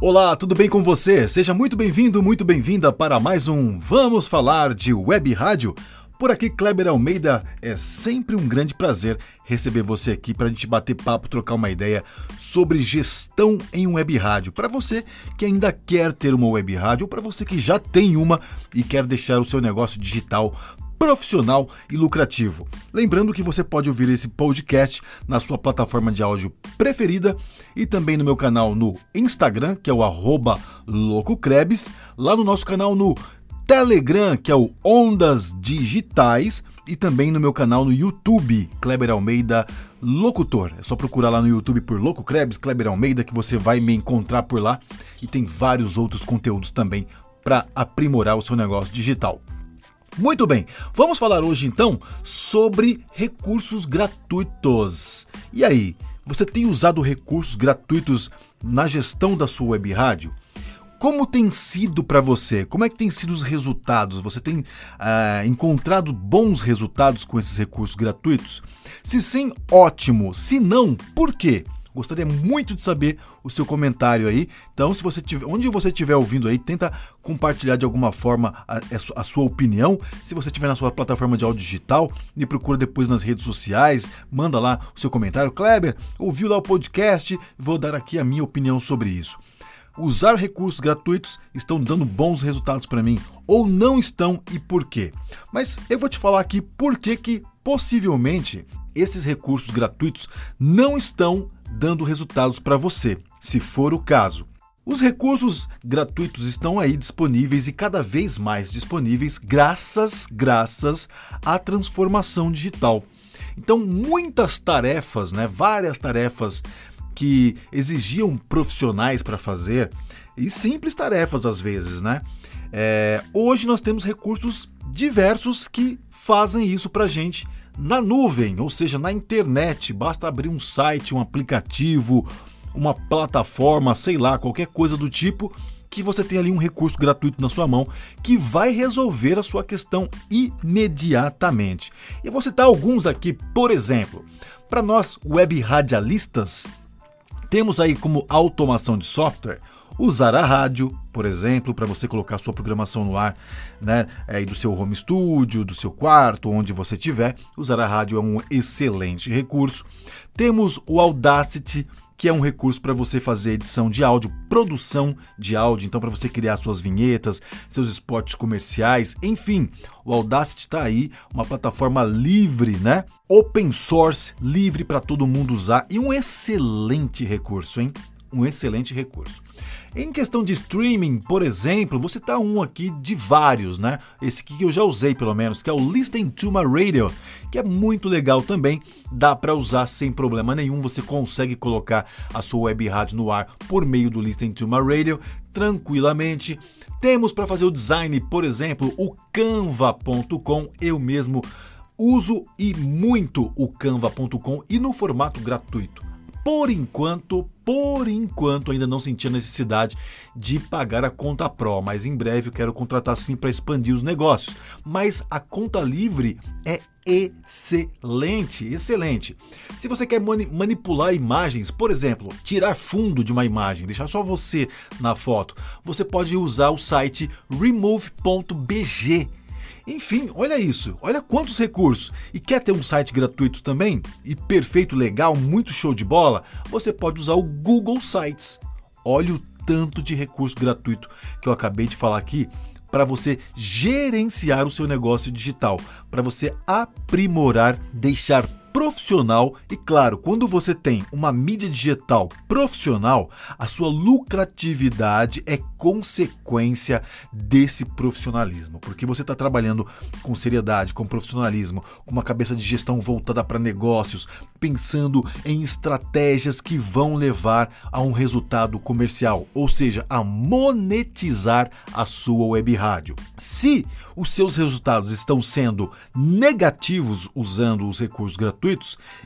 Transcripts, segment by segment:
Olá, tudo bem com você? Seja muito bem-vindo, muito bem-vinda para mais um Vamos Falar de Web Rádio. Por aqui, Kleber Almeida, é sempre um grande prazer receber você aqui para a gente bater papo, trocar uma ideia sobre gestão em web rádio. Para você que ainda quer ter uma web rádio ou para você que já tem uma e quer deixar o seu negócio digital profissional e lucrativo. Lembrando que você pode ouvir esse podcast na sua plataforma de áudio preferida e também no meu canal no Instagram, que é o @loucocrebs, lá no nosso canal no Telegram, que é o Ondas Digitais, e também no meu canal no YouTube, Kleber Almeida Locutor. É só procurar lá no YouTube por Louco Krebs, Kleber Almeida, que você vai me encontrar por lá. E tem vários outros conteúdos também para aprimorar o seu negócio digital. Muito bem, vamos falar hoje então sobre recursos gratuitos. E aí, você tem usado recursos gratuitos na gestão da sua web rádio? Como tem sido para você? Como é que tem sido os resultados? Você tem uh, encontrado bons resultados com esses recursos gratuitos? Se sim, ótimo. Se não, por quê? Gostaria muito de saber o seu comentário aí. Então, se você tiver, onde você estiver ouvindo aí, tenta compartilhar de alguma forma a, a, sua opinião. Se você estiver na sua plataforma de áudio digital, me procura depois nas redes sociais, manda lá o seu comentário. Kleber, ouviu lá o podcast? Vou dar aqui a minha opinião sobre isso usar recursos gratuitos estão dando bons resultados para mim ou não estão e por quê. Mas eu vou te falar aqui por que que possivelmente esses recursos gratuitos não estão dando resultados para você, se for o caso. Os recursos gratuitos estão aí disponíveis e cada vez mais disponíveis graças, graças à transformação digital. Então, muitas tarefas, né, várias tarefas que exigiam profissionais para fazer, e simples tarefas às vezes, né? É, hoje nós temos recursos diversos que fazem isso para gente na nuvem, ou seja, na internet. Basta abrir um site, um aplicativo, uma plataforma, sei lá, qualquer coisa do tipo, que você tem ali um recurso gratuito na sua mão que vai resolver a sua questão imediatamente. Eu vou citar alguns aqui, por exemplo, para nós web radialistas, temos aí como automação de software usar a rádio, por exemplo, para você colocar sua programação no ar, né, aí do seu home studio, do seu quarto, onde você estiver. Usar a rádio é um excelente recurso. Temos o Audacity que é um recurso para você fazer edição de áudio, produção de áudio, então para você criar suas vinhetas, seus spots comerciais, enfim, o Audacity está aí, uma plataforma livre, né? Open source, livre para todo mundo usar e um excelente recurso, hein? Um excelente recurso. Em questão de streaming, por exemplo, vou citar um aqui de vários, né? Esse aqui que eu já usei pelo menos, que é o Listen to My Radio, que é muito legal também, dá para usar sem problema nenhum, você consegue colocar a sua web rádio no ar por meio do Listen to My Radio tranquilamente. Temos para fazer o design, por exemplo, o canva.com, eu mesmo uso e muito o canva.com e no formato gratuito. Por enquanto, por enquanto ainda não senti a necessidade de pagar a conta Pro, mas em breve eu quero contratar sim para expandir os negócios. Mas a conta livre é excelente, excelente. Se você quer mani manipular imagens, por exemplo, tirar fundo de uma imagem, deixar só você na foto, você pode usar o site remove.bg enfim, olha isso, olha quantos recursos. E quer ter um site gratuito também? E perfeito, legal, muito show de bola? Você pode usar o Google Sites. Olha o tanto de recurso gratuito que eu acabei de falar aqui para você gerenciar o seu negócio digital, para você aprimorar, deixar profissional e, claro, quando você tem uma mídia digital profissional, a sua lucratividade é consequência desse profissionalismo, porque você está trabalhando com seriedade, com profissionalismo, com uma cabeça de gestão voltada para negócios, pensando em estratégias que vão levar a um resultado comercial, ou seja, a monetizar a sua web rádio. Se os seus resultados estão sendo negativos usando os recursos gratuitos,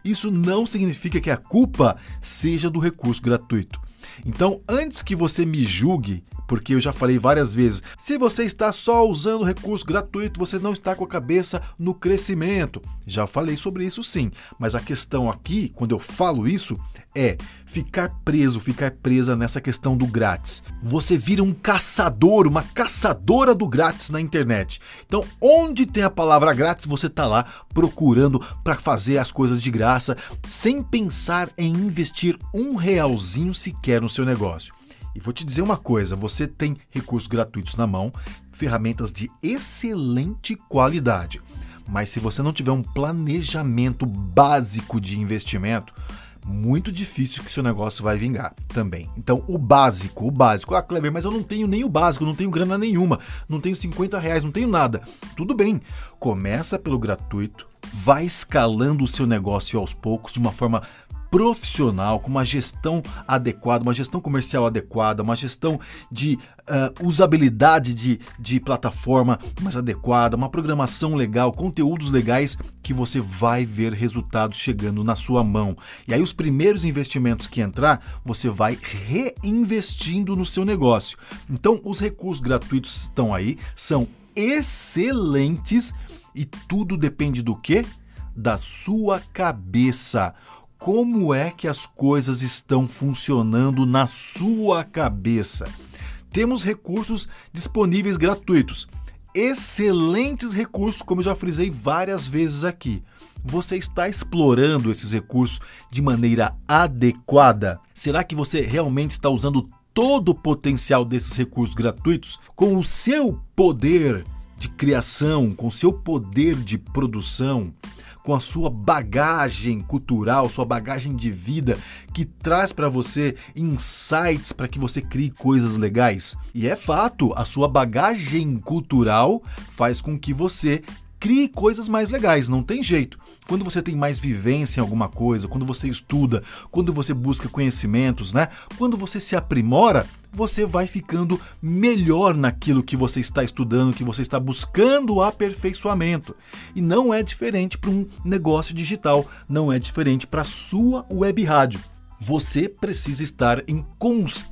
isso não significa que a culpa seja do recurso gratuito. Então, antes que você me julgue, porque eu já falei várias vezes, se você está só usando recurso gratuito, você não está com a cabeça no crescimento. Já falei sobre isso sim, mas a questão aqui, quando eu falo isso, é ficar preso, ficar presa nessa questão do grátis. Você vira um caçador, uma caçadora do grátis na internet. Então, onde tem a palavra grátis, você está lá procurando para fazer as coisas de graça, sem pensar em investir um realzinho sequer no seu negócio. E vou te dizer uma coisa: você tem recursos gratuitos na mão, ferramentas de excelente qualidade. Mas se você não tiver um planejamento básico de investimento, muito difícil que seu negócio vai vingar também. Então, o básico, o básico. Ah, Kleber, mas eu não tenho nem o básico, não tenho grana nenhuma, não tenho 50 reais, não tenho nada. Tudo bem, começa pelo gratuito, vai escalando o seu negócio aos poucos de uma forma profissional, com uma gestão adequada, uma gestão comercial adequada, uma gestão de uh, usabilidade de, de plataforma mais adequada, uma programação legal, conteúdos legais que você vai ver resultados chegando na sua mão. E aí, os primeiros investimentos que entrar, você vai reinvestindo no seu negócio. Então, os recursos gratuitos estão aí, são excelentes e tudo depende do que? Da sua cabeça como é que as coisas estão funcionando na sua cabeça. Temos recursos disponíveis gratuitos, excelentes recursos, como eu já frisei várias vezes aqui. Você está explorando esses recursos de maneira adequada? Será que você realmente está usando todo o potencial desses recursos gratuitos com o seu poder de criação, com o seu poder de produção? Com a sua bagagem cultural, sua bagagem de vida que traz para você insights para que você crie coisas legais. E é fato, a sua bagagem cultural faz com que você crie coisas mais legais, não tem jeito. Quando você tem mais vivência em alguma coisa, quando você estuda, quando você busca conhecimentos, né? Quando você se aprimora, você vai ficando melhor naquilo que você está estudando, que você está buscando aperfeiçoamento. E não é diferente para um negócio digital, não é diferente para sua web rádio. Você precisa estar em constante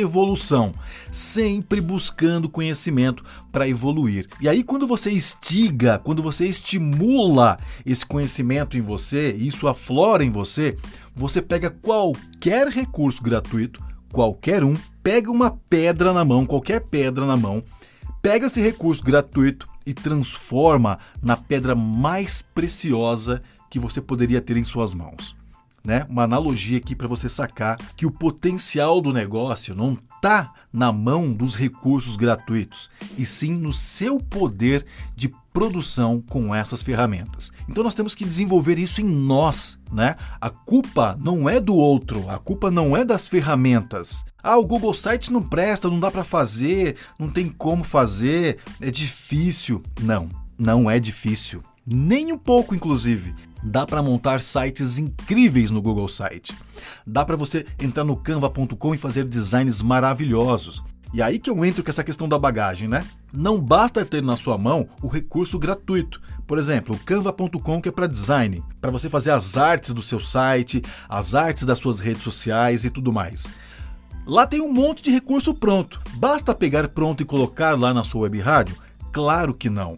evolução, sempre buscando conhecimento para evoluir. E aí, quando você instiga, quando você estimula esse conhecimento em você, isso aflora em você, você pega qualquer recurso gratuito, qualquer um, pega uma pedra na mão, qualquer pedra na mão, pega esse recurso gratuito e transforma na pedra mais preciosa que você poderia ter em suas mãos. Né? Uma analogia aqui para você sacar que o potencial do negócio não está na mão dos recursos gratuitos, e sim no seu poder de produção com essas ferramentas. Então nós temos que desenvolver isso em nós, né? A culpa não é do outro, a culpa não é das ferramentas. Ah, o Google Sites não presta, não dá para fazer, não tem como fazer, é difícil. Não, não é difícil. Nem um pouco, inclusive. Dá para montar sites incríveis no Google Site. Dá para você entrar no canva.com e fazer designs maravilhosos. E aí que eu entro com essa questão da bagagem, né? Não basta ter na sua mão o recurso gratuito. Por exemplo, o canva.com que é para design, para você fazer as artes do seu site, as artes das suas redes sociais e tudo mais. Lá tem um monte de recurso pronto. Basta pegar pronto e colocar lá na sua web rádio? Claro que não.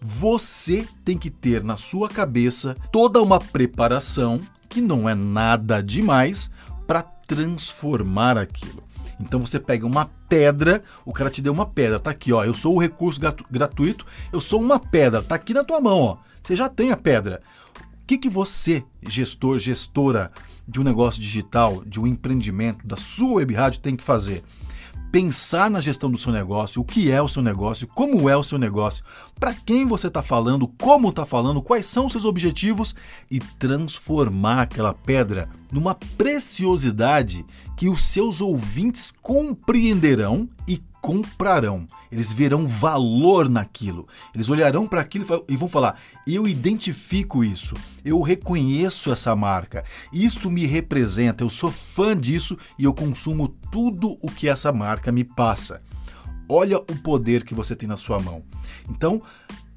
Você tem que ter na sua cabeça toda uma preparação, que não é nada demais, para transformar aquilo. Então você pega uma pedra, o cara te deu uma pedra, tá aqui, ó. Eu sou o recurso gratuito, eu sou uma pedra, tá aqui na tua mão, ó. Você já tem a pedra. O que, que você, gestor, gestora, de um negócio digital, de um empreendimento, da sua web rádio tem que fazer? Pensar na gestão do seu negócio, o que é o seu negócio, como é o seu negócio, para quem você está falando, como está falando, quais são os seus objetivos e transformar aquela pedra numa preciosidade que os seus ouvintes compreenderão e comprarão, eles verão valor naquilo, eles olharão para aquilo e vão falar: eu identifico isso, eu reconheço essa marca, isso me representa, eu sou fã disso e eu consumo tudo o que essa marca me passa. Olha o poder que você tem na sua mão. Então,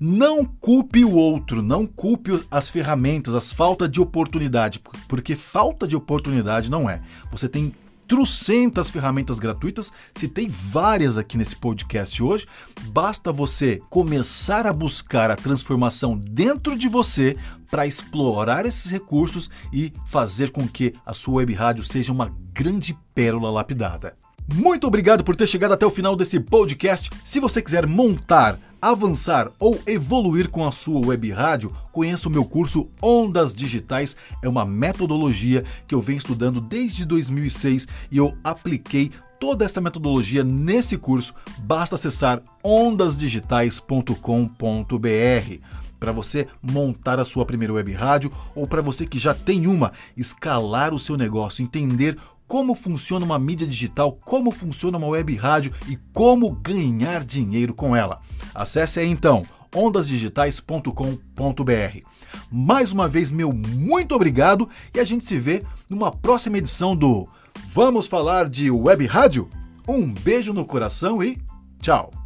não culpe o outro, não culpe as ferramentas, as faltas de oportunidade, porque falta de oportunidade não é. Você tem trucentas ferramentas gratuitas, citei várias aqui nesse podcast hoje. Basta você começar a buscar a transformação dentro de você para explorar esses recursos e fazer com que a sua web rádio seja uma grande pérola lapidada. Muito obrigado por ter chegado até o final desse podcast. Se você quiser montar, avançar ou evoluir com a sua web rádio, conheça o meu curso Ondas Digitais. É uma metodologia que eu venho estudando desde 2006 e eu apliquei toda essa metodologia nesse curso. Basta acessar ondasdigitais.com.br para você montar a sua primeira web rádio ou para você que já tem uma, escalar o seu negócio, entender como funciona uma mídia digital, como funciona uma web rádio e como ganhar dinheiro com ela. Acesse aí então ondasdigitais.com.br. Mais uma vez, meu muito obrigado e a gente se vê numa próxima edição do Vamos Falar de Web Rádio? Um beijo no coração e tchau!